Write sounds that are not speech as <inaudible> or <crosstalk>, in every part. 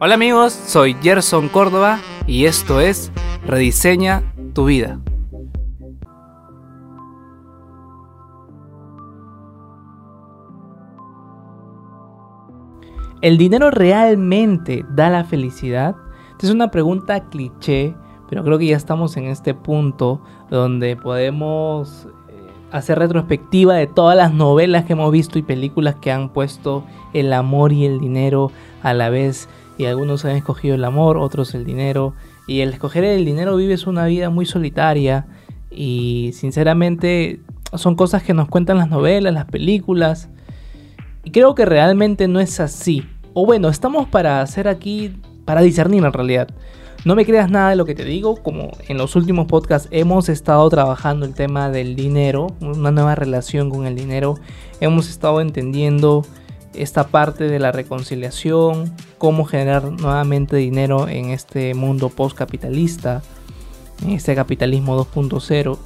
Hola amigos, soy Gerson Córdoba y esto es Rediseña tu vida. ¿El dinero realmente da la felicidad? Es una pregunta cliché, pero creo que ya estamos en este punto donde podemos eh, hacer retrospectiva de todas las novelas que hemos visto y películas que han puesto el amor y el dinero a la vez y algunos han escogido el amor, otros el dinero. Y el escoger el dinero vives una vida muy solitaria y sinceramente son cosas que nos cuentan las novelas, las películas. Y creo que realmente no es así. O bueno, estamos para hacer aquí, para discernir en realidad. No me creas nada de lo que te digo, como en los últimos podcasts hemos estado trabajando el tema del dinero, una nueva relación con el dinero, hemos estado entendiendo esta parte de la reconciliación, cómo generar nuevamente dinero en este mundo postcapitalista, en este capitalismo 2.0.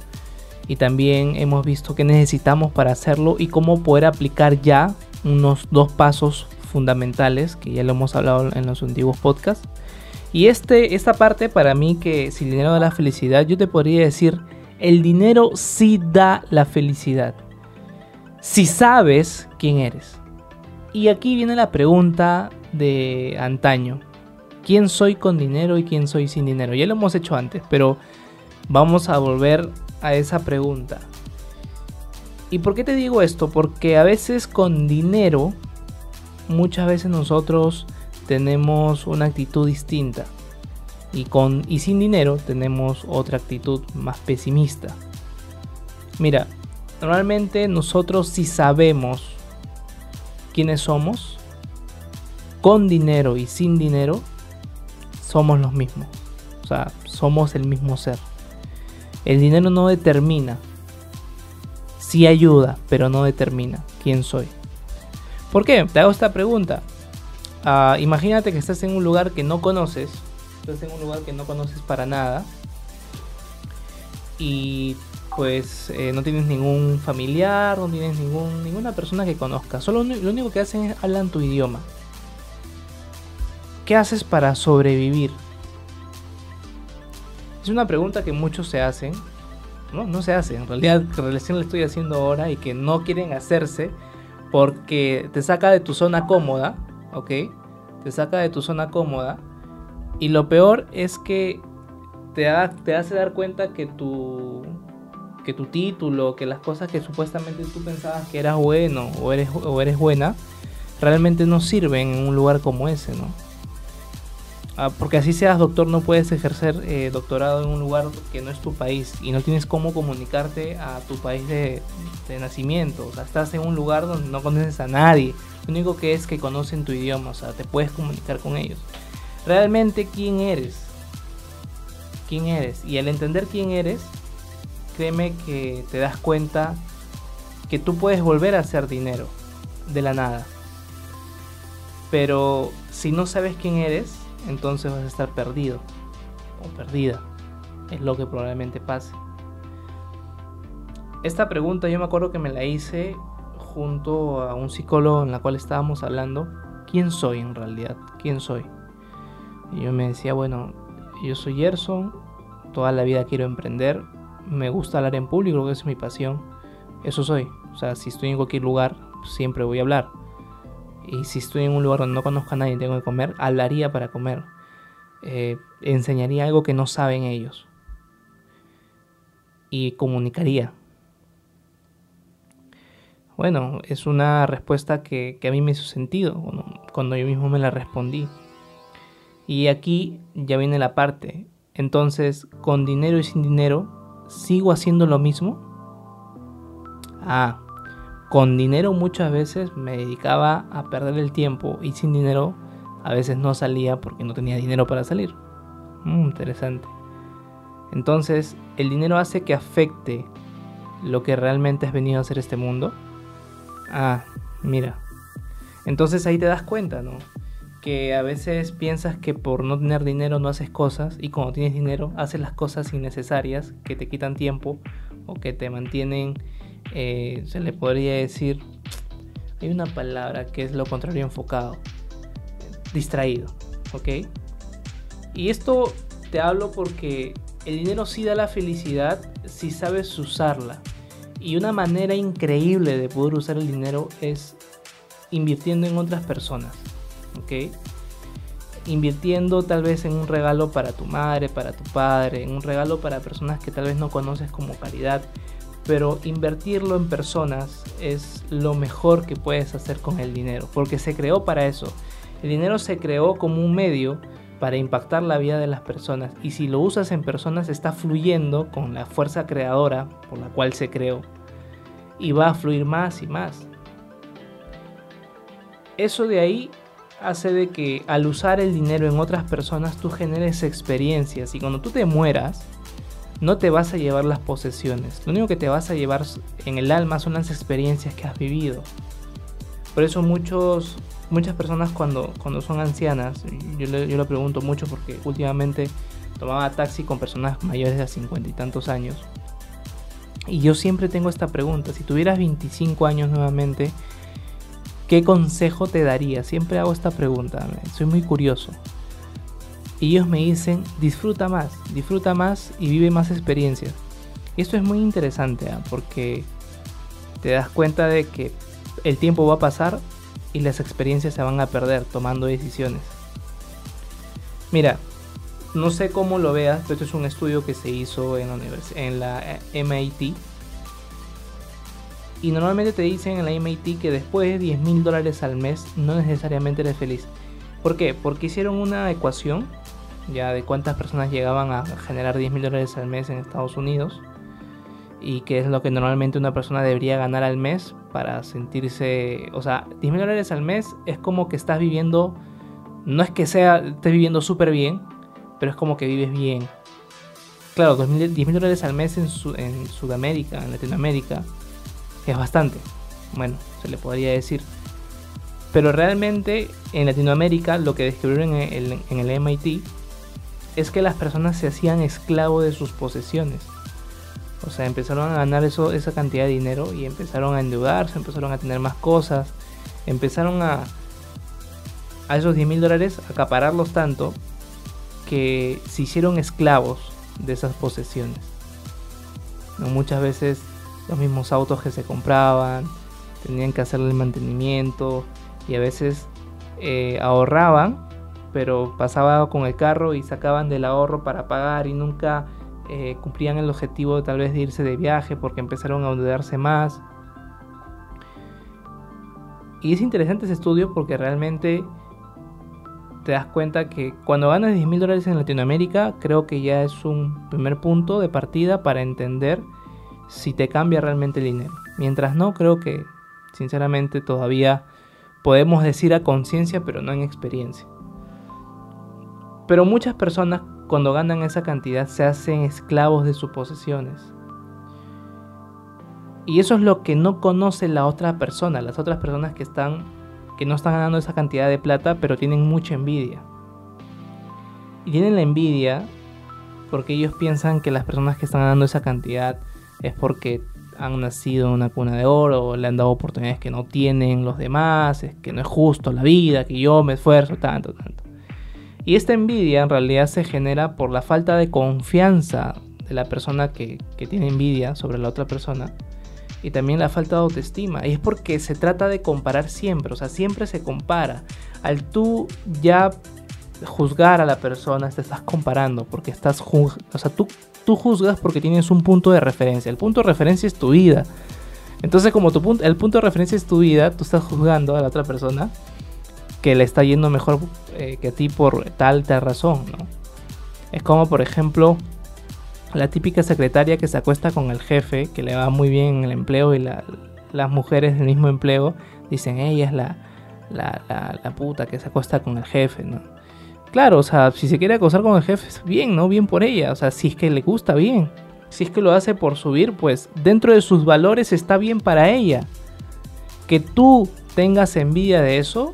Y también hemos visto qué necesitamos para hacerlo y cómo poder aplicar ya unos dos pasos fundamentales que ya lo hemos hablado en los antiguos podcasts. Y este, esta parte para mí que si el dinero da la felicidad, yo te podría decir, el dinero sí da la felicidad. Si sabes quién eres. Y aquí viene la pregunta de antaño. ¿Quién soy con dinero y quién soy sin dinero? Ya lo hemos hecho antes, pero vamos a volver a esa pregunta. ¿Y por qué te digo esto? Porque a veces con dinero, muchas veces nosotros tenemos una actitud distinta. Y, con, y sin dinero tenemos otra actitud más pesimista. Mira, normalmente nosotros si sabemos quiénes somos, con dinero y sin dinero, somos los mismos. O sea, somos el mismo ser. El dinero no determina. Sí ayuda, pero no determina quién soy. ¿Por qué? Te hago esta pregunta. Uh, imagínate que estás en un lugar que no conoces. Estás en un lugar que no conoces para nada. Y pues eh, no tienes ningún familiar, no tienes ningún, ninguna persona que conozca. Solo lo único que hacen es hablar tu idioma. ¿Qué haces para sobrevivir? Es una pregunta que muchos se hacen. No, no se hacen. En realidad, recién la estoy haciendo ahora y que no quieren hacerse porque te saca de tu zona cómoda, ¿ok? Te saca de tu zona cómoda. Y lo peor es que te, te hace dar cuenta que tu, que tu título, que las cosas que supuestamente tú pensabas que eras bueno o eres, o eres buena, realmente no sirven en un lugar como ese, ¿no? Ah, porque así seas doctor, no puedes ejercer eh, doctorado en un lugar que no es tu país y no tienes cómo comunicarte a tu país de, de, nacimiento. O sea, estás en un lugar donde no conoces a nadie. Lo único que es que conocen tu idioma, o sea, te puedes comunicar con ellos. Realmente, ¿quién eres? ¿Quién eres? Y al entender quién eres, créeme que te das cuenta que tú puedes volver a hacer dinero de la nada. Pero si no sabes quién eres, entonces vas a estar perdido o perdida. Es lo que probablemente pase. Esta pregunta yo me acuerdo que me la hice junto a un psicólogo en la cual estábamos hablando. ¿Quién soy en realidad? ¿Quién soy? Y yo me decía, bueno, yo soy Gerson, toda la vida quiero emprender, me gusta hablar en público, creo que es mi pasión. Eso soy. O sea, si estoy en cualquier lugar, siempre voy a hablar. Y si estoy en un lugar donde no conozco a nadie y tengo que comer, hablaría para comer. Eh, enseñaría algo que no saben ellos. Y comunicaría. Bueno, es una respuesta que, que a mí me hizo sentido cuando yo mismo me la respondí. Y aquí ya viene la parte. Entonces, con dinero y sin dinero, ¿sigo haciendo lo mismo? Ah, con dinero muchas veces me dedicaba a perder el tiempo y sin dinero a veces no salía porque no tenía dinero para salir. Mm, interesante. Entonces, ¿el dinero hace que afecte lo que realmente has venido a hacer este mundo? Ah, mira. Entonces ahí te das cuenta, ¿no? que a veces piensas que por no tener dinero no haces cosas y cuando tienes dinero haces las cosas innecesarias que te quitan tiempo o que te mantienen, eh, se le podría decir, hay una palabra que es lo contrario enfocado, distraído. ¿ok? Y esto te hablo porque el dinero sí da la felicidad si sabes usarla. Y una manera increíble de poder usar el dinero es invirtiendo en otras personas, ¿ok? Invirtiendo tal vez en un regalo para tu madre, para tu padre, en un regalo para personas que tal vez no conoces como caridad, pero invertirlo en personas es lo mejor que puedes hacer con el dinero, porque se creó para eso. El dinero se creó como un medio para impactar la vida de las personas y si lo usas en personas está fluyendo con la fuerza creadora por la cual se creó y va a fluir más y más. Eso de ahí hace de que al usar el dinero en otras personas tú generes experiencias y cuando tú te mueras no te vas a llevar las posesiones. Lo único que te vas a llevar en el alma son las experiencias que has vivido. Por eso muchos, muchas personas cuando, cuando son ancianas, yo, yo lo pregunto mucho porque últimamente tomaba taxi con personas mayores de 50 y tantos años. Y yo siempre tengo esta pregunta, si tuvieras 25 años nuevamente, ¿qué consejo te daría? Siempre hago esta pregunta, soy muy curioso y ellos me dicen disfruta más, disfruta más y vive más experiencias. Esto es muy interesante ¿ah? porque te das cuenta de que el tiempo va a pasar y las experiencias se van a perder tomando decisiones. Mira, no sé cómo lo veas, pero esto es un estudio que se hizo en la, en la eh, MIT. Y normalmente te dicen en la MIT que después de 10 mil dólares al mes no necesariamente eres feliz. ¿Por qué? Porque hicieron una ecuación ya de cuántas personas llegaban a generar 10 mil dólares al mes en Estados Unidos y qué es lo que normalmente una persona debería ganar al mes para sentirse, o sea, 10 mil dólares al mes es como que estás viviendo, no es que sea, estés viviendo súper bien, pero es como que vives bien. Claro, 10 mil dólares al mes en, en Sudamérica, en Latinoamérica, es bastante. Bueno, se le podría decir. Pero realmente en Latinoamérica lo que descubrieron en el, MIT es que las personas se hacían esclavos de sus posesiones. O sea, empezaron a ganar eso, esa cantidad de dinero y empezaron a endeudarse, empezaron a tener más cosas, empezaron a, a esos 10 mil dólares acapararlos tanto que se hicieron esclavos de esas posesiones. Muchas veces los mismos autos que se compraban, tenían que hacerle el mantenimiento y a veces eh, ahorraban pero pasaba con el carro y sacaban del ahorro para pagar y nunca eh, cumplían el objetivo tal vez de irse de viaje porque empezaron a endeudarse más. Y es interesante ese estudio porque realmente te das cuenta que cuando ganas 10 mil dólares en Latinoamérica, creo que ya es un primer punto de partida para entender si te cambia realmente el dinero. Mientras no, creo que sinceramente todavía podemos decir a conciencia, pero no en experiencia. Pero muchas personas cuando ganan esa cantidad se hacen esclavos de sus posesiones. Y eso es lo que no conoce la otra persona, las otras personas que están que no están ganando esa cantidad de plata, pero tienen mucha envidia. Y tienen la envidia porque ellos piensan que las personas que están ganando esa cantidad es porque han nacido en una cuna de oro, le han dado oportunidades que no tienen los demás, es que no es justo la vida, que yo me esfuerzo tanto, tanto. Y esta envidia en realidad se genera por la falta de confianza de la persona que, tiene envidia sobre la otra persona y también la falta de autoestima. Y es porque se trata de comparar siempre, o sea, siempre se compara. Al tú ya juzgar a la persona, te estás comparando, porque estás, o sea, tú, tú juzgas porque tienes un punto de referencia. El punto de referencia es tu vida. Entonces, como tu punto, el punto de referencia es tu vida, tú estás juzgando a la otra persona que le está yendo mejor eh, que a ti por tal, tal razón, ¿no? Es como, por ejemplo, la típica secretaria que se acuesta con el jefe, que le va muy bien en el empleo y las mujeres del mismo empleo dicen, ella es la, la, la, puta que se acuesta con el jefe, ¿no? Claro, o sea, si se quiere acostar con el jefe, bien, ¿no? Bien por ella, o sea, si es que le gusta, bien. Si es que lo hace por subir, pues dentro de sus valores está bien para ella. Que tú tengas envidia de eso,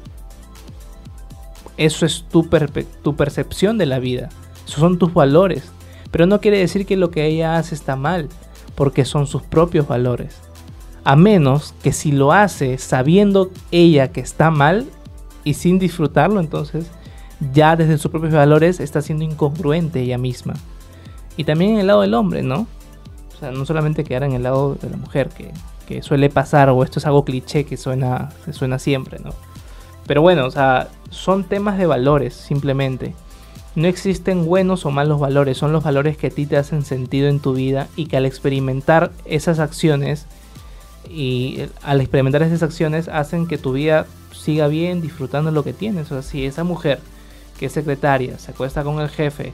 eso es tu, tu percepción de la vida. Esos son tus valores. Pero no quiere decir que lo que ella hace está mal, porque son sus propios valores. A menos que si lo hace sabiendo ella que está mal y sin disfrutarlo, entonces ya desde sus propios valores está siendo incongruente ella misma. Y también en el lado del hombre, ¿no? O sea, no solamente quedar en el lado de la mujer, que, que suele pasar, o esto es algo cliché que suena, que suena siempre, ¿no? Pero bueno, o sea, son temas de valores, simplemente. No existen buenos o malos valores, son los valores que a ti te hacen sentido en tu vida y que al experimentar esas acciones y al experimentar esas acciones hacen que tu vida siga bien disfrutando lo que tienes. O sea, si esa mujer que secretaria se acuesta con el jefe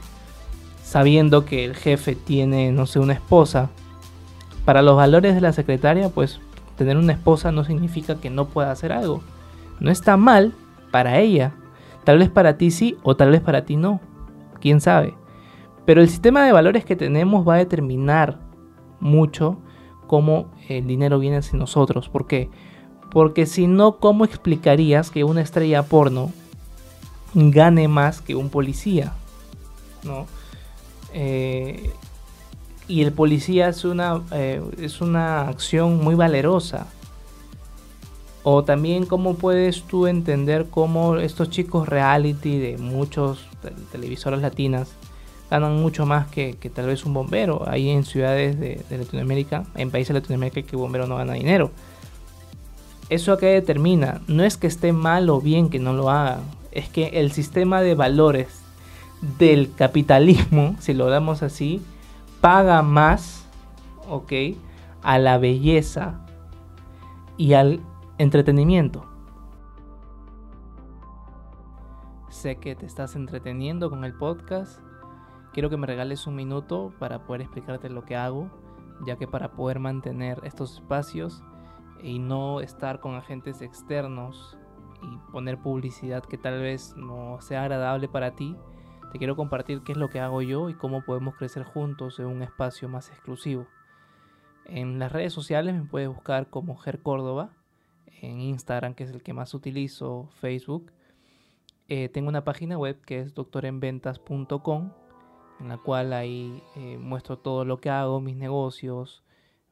sabiendo que el jefe tiene, no sé, una esposa, para los valores de la secretaria, pues tener una esposa no significa que no pueda hacer algo. No está mal para ella. Tal vez para ti sí o tal vez para ti no quién sabe. Pero el sistema de valores que tenemos va a determinar mucho cómo el dinero viene hacia nosotros. ¿Por qué? Porque si no, ¿cómo explicarías que una estrella porno gane más que un policía? ¿No? Eh, y el policía es una, eh, es una acción muy valerosa. O también cómo puedes tú entender cómo estos chicos reality de muchos televisoras latinas ganan mucho más que, tal vez un bombero. Hay en ciudades de, Latinoamérica, en países de Latinoamérica que bombero no gana dinero. ¿Eso a qué determina? No es que esté mal o bien que no lo haga. Es que el sistema de valores del capitalismo, <laughs> si lo damos así, paga más, ¿ok? A la belleza y al entretenimiento. Sé que te estás entreteniendo con el podcast. Quiero que me regales un minuto para poder explicarte lo que hago, ya que para poder mantener estos espacios y no estar con agentes externos y poner publicidad que tal vez no sea agradable para ti, te quiero compartir qué es lo que hago yo y cómo podemos crecer juntos en un espacio más exclusivo. En las redes sociales me puedes buscar como Ger Córdoba en Instagram, que es el que más utilizo, Facebook. Eh, tengo una página web que es doctorenventas.com, en la cual ahí eh, muestro todo lo que hago, mis negocios,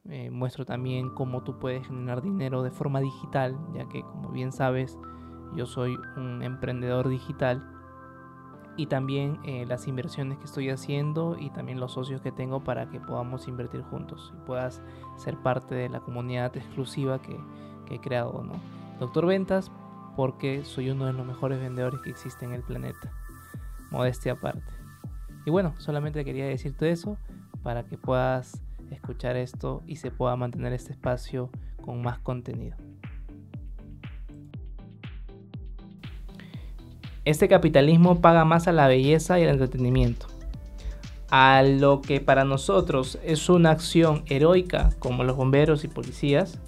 eh, muestro también cómo tú puedes generar dinero de forma digital, ya que como bien sabes, yo soy un emprendedor digital. Y también las inversiones que estoy haciendo y también los socios que tengo para que podamos invertir juntos y puedas ser parte de la comunidad exclusiva que, que he creado, ¿no? Doctor Ventas, porque soy uno de los mejores vendedores que existe en el planeta. Modestia aparte. Y bueno, solamente quería decirte eso para que puedas escuchar esto y se pueda mantener este espacio con más contenido. Este capitalismo paga más a la belleza y al entretenimiento. A lo que para nosotros es una acción heroica como los bomberos y policías,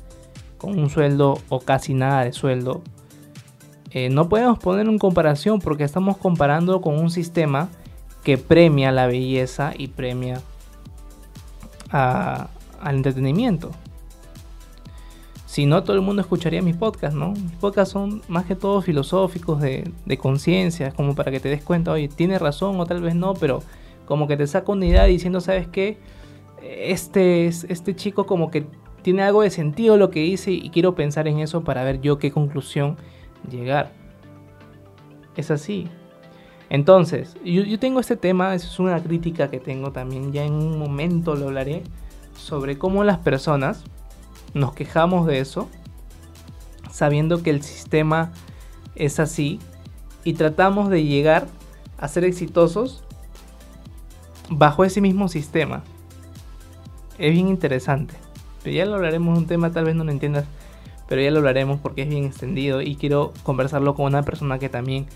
con un sueldo o casi nada de sueldo, eh, no podemos poner en comparación porque estamos comparando con un sistema que premia la belleza y premia al entretenimiento. Si no, todo el mundo escucharía mis podcasts, ¿no? Mis podcasts son más que todo filosóficos, de, conciencia, como para que te des cuenta, oye, tiene razón o tal vez no, pero como que te saca una idea diciendo, ¿sabes qué? Este, este chico como que tiene algo de sentido lo que dice y quiero pensar en eso para ver yo qué conclusión llegar. Es así. Entonces, yo, tengo este tema, es una crítica que tengo también, ya en un momento lo hablaré, sobre cómo las personas nos quejamos de eso, sabiendo que el sistema es así, y tratamos de llegar a ser exitosos bajo ese mismo sistema. Es bien interesante. Pero ya lo hablaremos, un tema tal vez no lo entiendas, pero ya lo hablaremos porque es bien extendido y quiero conversarlo con una persona que también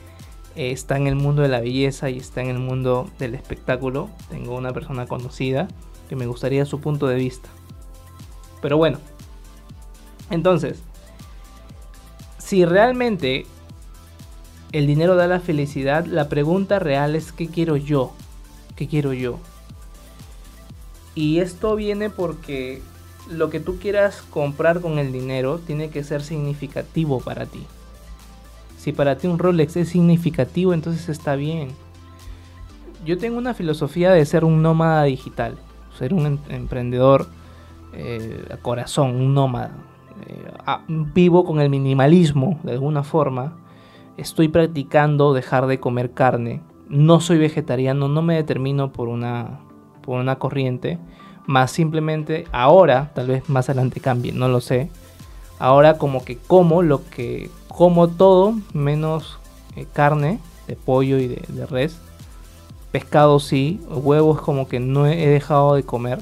eh, está en el mundo de la belleza y está en el mundo del espectáculo. Tengo una persona conocida que me gustaría su punto de vista. Pero bueno, entonces, si realmente el dinero da la felicidad, la pregunta real es ¿qué quiero yo? ¿Qué quiero yo? Y esto viene porque lo que tú quieras comprar con el dinero tiene que ser significativo para ti. Si para ti un Rolex es significativo, entonces está bien. Yo tengo una filosofía de ser un nómada digital, ser un em-, emprendedor eh, a corazón, un nómada. Eh, vivo con el minimalismo de alguna forma. estoy practicando dejar de comer carne. No soy vegetariano, no me determino por una, por una corriente, más simplemente ahora, tal vez más adelante cambie, no lo sé. Ahora como que como lo que como todo menos eh, carne de pollo y de, de res. Pescado sí, huevos como que no he dejado de comer.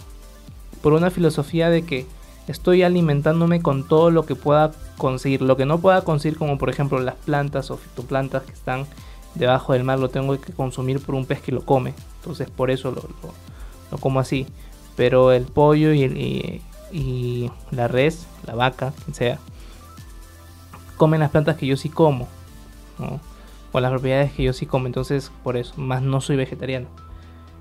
Por una filosofía de que estoy alimentándome con todo lo que pueda conseguir. Lo que no pueda conseguir, como por ejemplo las plantas o fitoplantas que están debajo del mar, lo tengo que consumir por un pez que lo come. Entonces por eso lo, como así. Pero el pollo y, la res, la vaca, quien sea, comen las plantas que yo sí como. O las propiedades que yo sí como. Entonces por eso, más no soy vegetariano.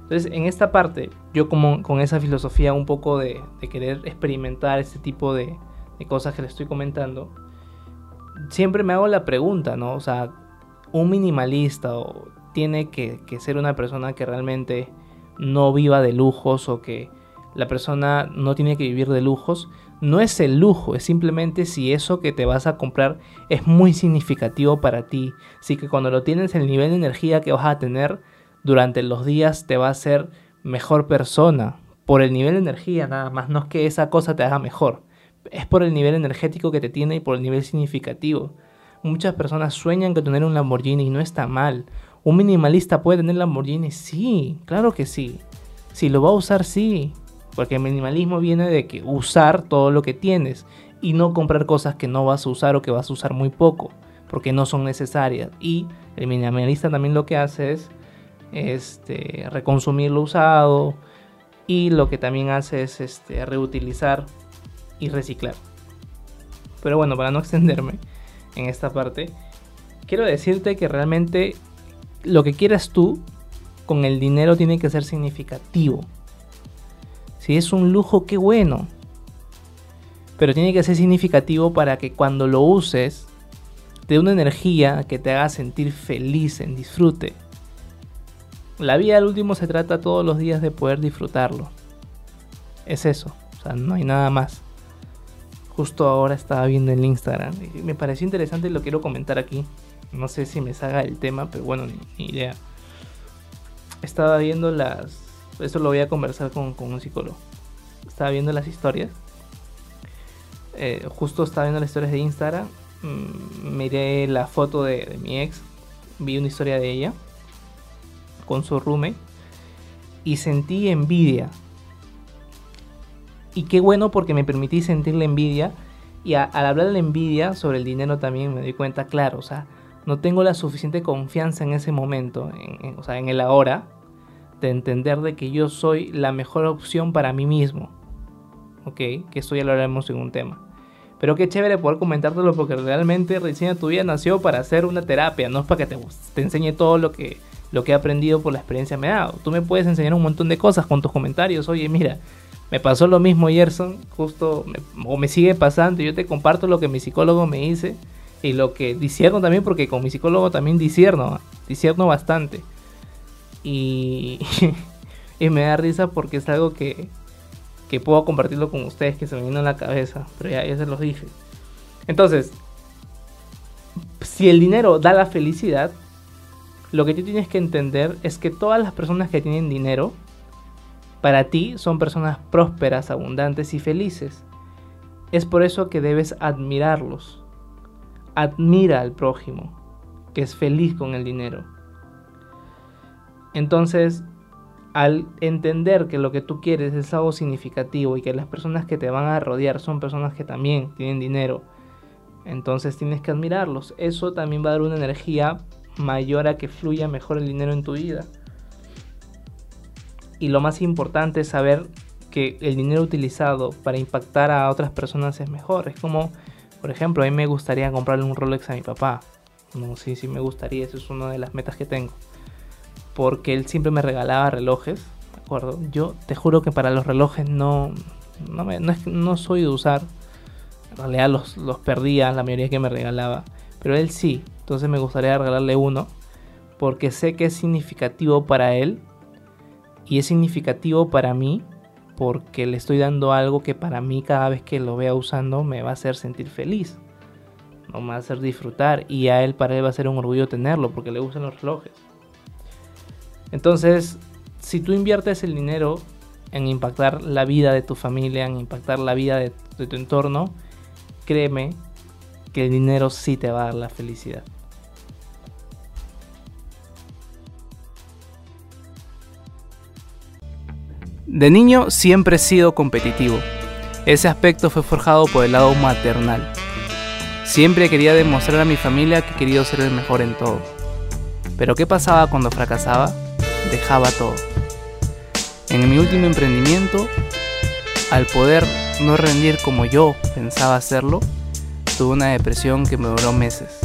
Entonces, en esta parte, yo como con esa filosofía un poco de, querer experimentar este tipo de, cosas que le estoy comentando, siempre me hago la pregunta, ¿no? O sea, un minimalista o tiene que, que, ser una persona que realmente no viva de lujos o que la persona no tiene que vivir de lujos. No es el lujo, es simplemente si eso que te vas a comprar es muy significativo para ti. Así que cuando lo tienes, el nivel de energía que vas a tener durante los días te va a hacer mejor persona por el nivel de energía nada más, no es que esa cosa te haga mejor, es por el nivel energético que te tiene y por el nivel significativo. Muchas personas sueñan con tener un Lamborghini y no está mal. ¿Un minimalista puede tener Lamborghini? Sí, claro que sí. Si lo va a usar, sí. Porque el minimalismo viene de que usar todo lo que tienes y no comprar cosas que no vas a usar o que vas a usar muy poco, porque no son necesarias. Y el minimalista también lo que hace es este, reconsumir lo usado y lo que también hace es este, reutilizar y reciclar. Pero bueno, para no <laughs> extenderme en esta parte, quiero decirte que realmente lo que quieras tú con el dinero tiene que ser significativo. Si es un lujo, qué bueno. Pero tiene que ser significativo para que cuando lo uses, te dé una energía que te haga sentir feliz, en disfrute. La vida al último se trata todos los días de poder disfrutarlo. Es eso, o sea, no hay nada más. Justo ahora estaba viendo el Instagram me pareció interesante y lo quiero comentar aquí. No sé si me salga el tema, pero bueno, ni, idea. Estaba viendo las... Eso lo voy a conversar con, un psicólogo. Estaba viendo las historias. Eh, justo estaba viendo las historias de Instagram. Mm, miré la foto de mi ex. Vi una historia de ella con su roommate y sentí envidia. Y qué bueno porque me permití sentir la envidia y al hablar de la envidia sobre el dinero también me di cuenta, claro, o sea, no tengo la suficiente confianza en ese momento, en, o sea, en el ahora, de entender de que yo soy la mejor opción para mí mismo. ¿Ok? Que esto ya lo haremos en un tema. Pero qué chévere poder comentártelo porque realmente Recién tu vida nació para hacer una terapia, no es para que te, te enseñe todo lo que lo que he aprendido por la experiencia me ha dado. Tú me puedes enseñar un montón de cosas con tus comentarios. Oye, mira, me pasó lo mismo, Gerson, justo, o me sigue pasando. Yo te comparto lo que mi psicólogo me dice y lo que disierno también, porque con mi psicólogo también disierno, disierno bastante. Y, <laughs> y me da risa porque es algo que, que puedo compartirlo con ustedes, que se me vino en la cabeza, pero ya, ya se los dije. Entonces, si el dinero da la felicidad, lo que tú tienes que entender es que todas las personas que tienen dinero, para ti son personas prósperas, abundantes y felices. Es por eso que debes admirarlos. Admira al prójimo, que es feliz con el dinero. Entonces, al entender que lo que tú quieres es algo significativo y que las personas que te van a rodear son personas que también tienen dinero, entonces tienes que admirarlos. Eso también va a dar una energía mayor a que fluya mejor el dinero en tu vida. Y lo más importante es saber que el dinero utilizado para impactar a otras personas es mejor. Es como, por ejemplo, a mí me gustaría comprarle un Rolex a mi papá. No, sí, sí me gustaría, eso es una de las metas que tengo. Porque él siempre me regalaba relojes, ¿de acuerdo? Yo te juro que para los relojes no, no, no, soy de usar. En realidad los, los perdía, la mayoría que me regalaba. Pero él sí, entonces me gustaría regalarle uno porque sé que es significativo para él y es significativo para mí porque le estoy dando algo que para mí cada vez que lo vea usando me va a hacer sentir feliz. no me va a hacer disfrutar y a él para él va a ser un orgullo tenerlo porque le gustan los relojes. Entonces, si tú inviertes el dinero en impactar la vida de tu familia, en impactar la vida de, de tu entorno, créeme que el dinero sí te va a dar la felicidad. De niño siempre he sido competitivo. Ese aspecto fue forjado por el lado maternal. Siempre quería demostrar a mi familia que quería ser el mejor en todo. Pero ¿qué pasaba cuando fracasaba? Dejaba todo. En mi último emprendimiento, al poder no rendir como yo pensaba hacerlo, tuve una depresión que me duró meses.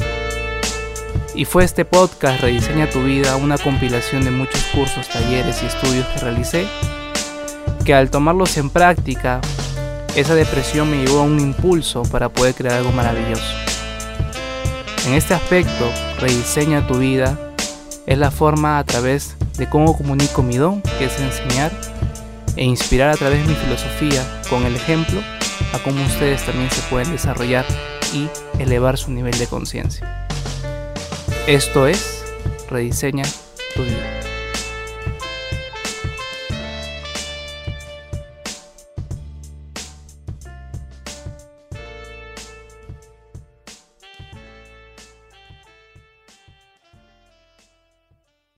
Y fue este podcast Rediseña tu vida, una compilación de muchos cursos, talleres y estudios que realicé, que al tomarlos en práctica, esa depresión me llevó a un impulso para poder crear algo maravilloso. En este aspecto, Rediseña tu vida es la forma a través de cómo comunico mi don, que es enseñar, e inspirar a través de mi filosofía con el ejemplo a cómo ustedes también se pueden desarrollar y elevar su nivel de conciencia. Esto es Rediseña tu vida.